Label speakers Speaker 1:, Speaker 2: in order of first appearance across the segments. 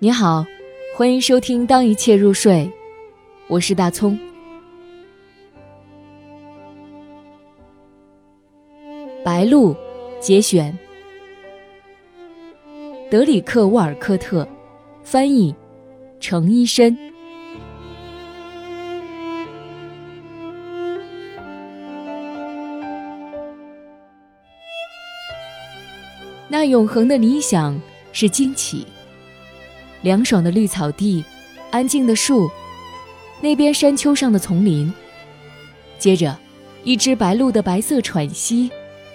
Speaker 1: 你好，欢迎收听《当一切入睡》，我是大葱。白鹭节选，德里克·沃尔科特，翻译，程一深。那永恒的理想是惊奇。凉爽的绿草地，安静的树，那边山丘上的丛林。接着，一只白鹭的白色喘息，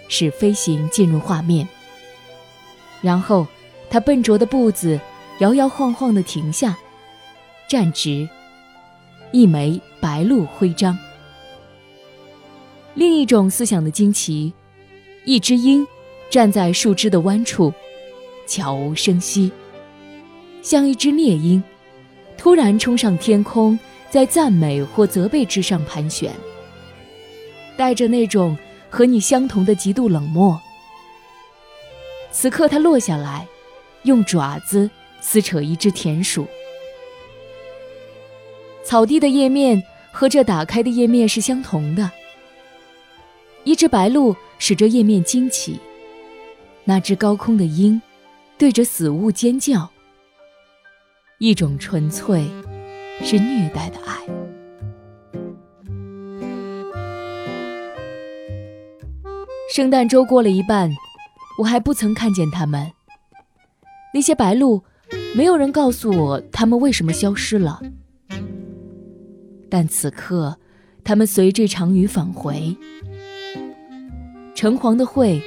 Speaker 1: 使飞行进入画面。然后，它笨拙的步子摇摇晃晃地停下，站直，一枚白鹭徽章。另一种思想的惊奇，一只鹰站在树枝的弯处，悄无声息。像一只猎鹰，突然冲上天空，在赞美或责备之上盘旋，带着那种和你相同的极度冷漠。此刻，它落下来，用爪子撕扯一只田鼠。草地的叶面和这打开的叶面是相同的。一只白鹭使这叶面惊奇，那只高空的鹰对着死物尖叫。一种纯粹是虐待的爱。圣诞周过了一半，我还不曾看见他们。那些白鹭，没有人告诉我它们为什么消失了。但此刻，他们随这场雨返回。橙黄的喙，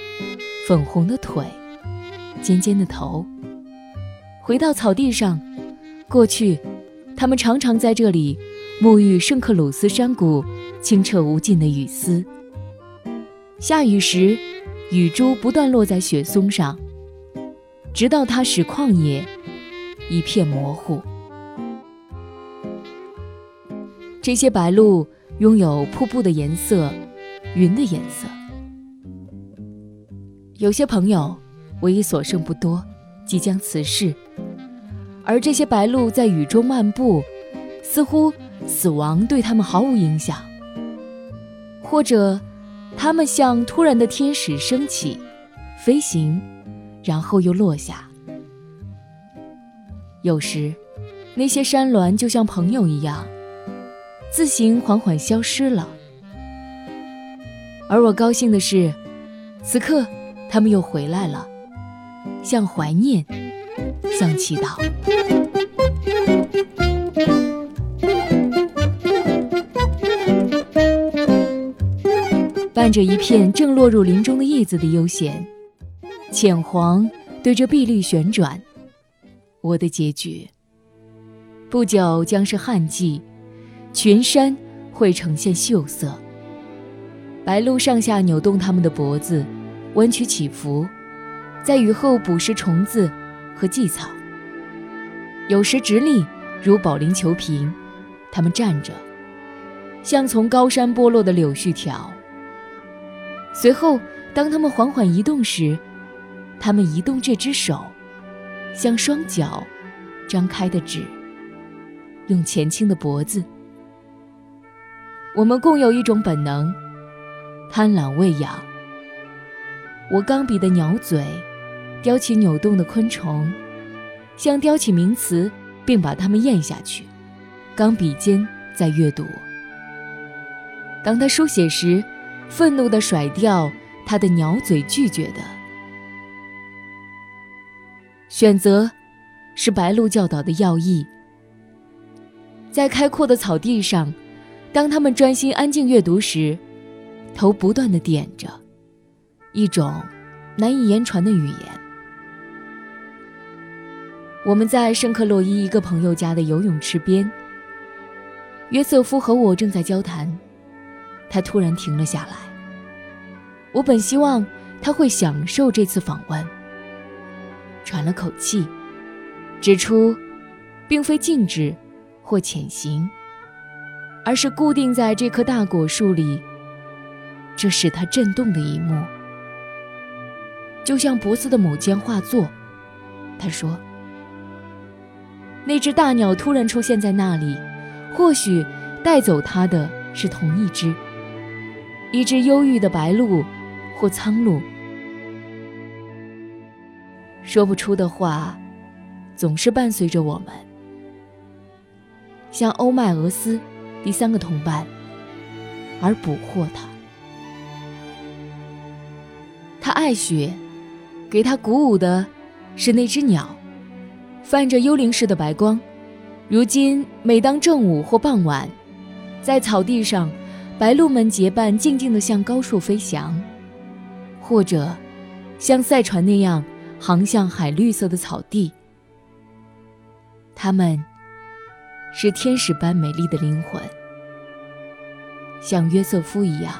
Speaker 1: 粉红的腿，尖尖的头，回到草地上。过去，他们常常在这里沐浴圣克鲁斯山谷清澈无尽的雨丝。下雨时，雨珠不断落在雪松上，直到它使旷野一片模糊。这些白鹭拥有瀑布的颜色，云的颜色。有些朋友，我已所剩不多，即将辞世。而这些白鹭在雨中漫步，似乎死亡对他们毫无影响，或者，它们像突然的天使升起，飞行，然后又落下。有时，那些山峦就像朋友一样，自行缓缓消失了。而我高兴的是，此刻，他们又回来了，像怀念。向祈祷，伴着一片正落入林中的叶子的悠闲，浅黄对着碧绿旋转。我的结局，不久将是旱季，群山会呈现锈色。白鹭上下扭动它们的脖子，弯曲起伏，在雨后捕食虫子。和荠草，有时直立如保龄球瓶，它们站着，像从高山剥落的柳絮条。随后，当它们缓缓移动时，它们移动这只手，像双脚张开的纸，用前倾的脖子。我们共有一种本能，贪婪喂养。我钢笔的鸟嘴。叼起扭动的昆虫，像叼起名词，并把它们咽下去。钢笔尖在阅读。当他书写时，愤怒地甩掉他的鸟嘴，拒绝的选择，是白鹭教导的要义。在开阔的草地上，当他们专心安静阅读时，头不断地点着一种难以言传的语言。我们在圣克洛伊一个朋友家的游泳池边，约瑟夫和我正在交谈，他突然停了下来。我本希望他会享受这次访问，喘了口气，指出，并非静止或潜行，而是固定在这棵大果树里。这使他震动的一幕，就像博斯的某间画作。他说。那只大鸟突然出现在那里，或许带走它的是同一只，一只忧郁的白鹭，或苍鹭。说不出的话，总是伴随着我们，像欧迈俄斯，第三个同伴，而捕获它。他爱雪，给他鼓舞的是那只鸟。泛着幽灵似的白光，如今每当正午或傍晚，在草地上，白鹭们结伴静静地向高处飞翔，或者像赛船那样航向海绿色的草地。它们是天使般美丽的灵魂，像约瑟夫一样。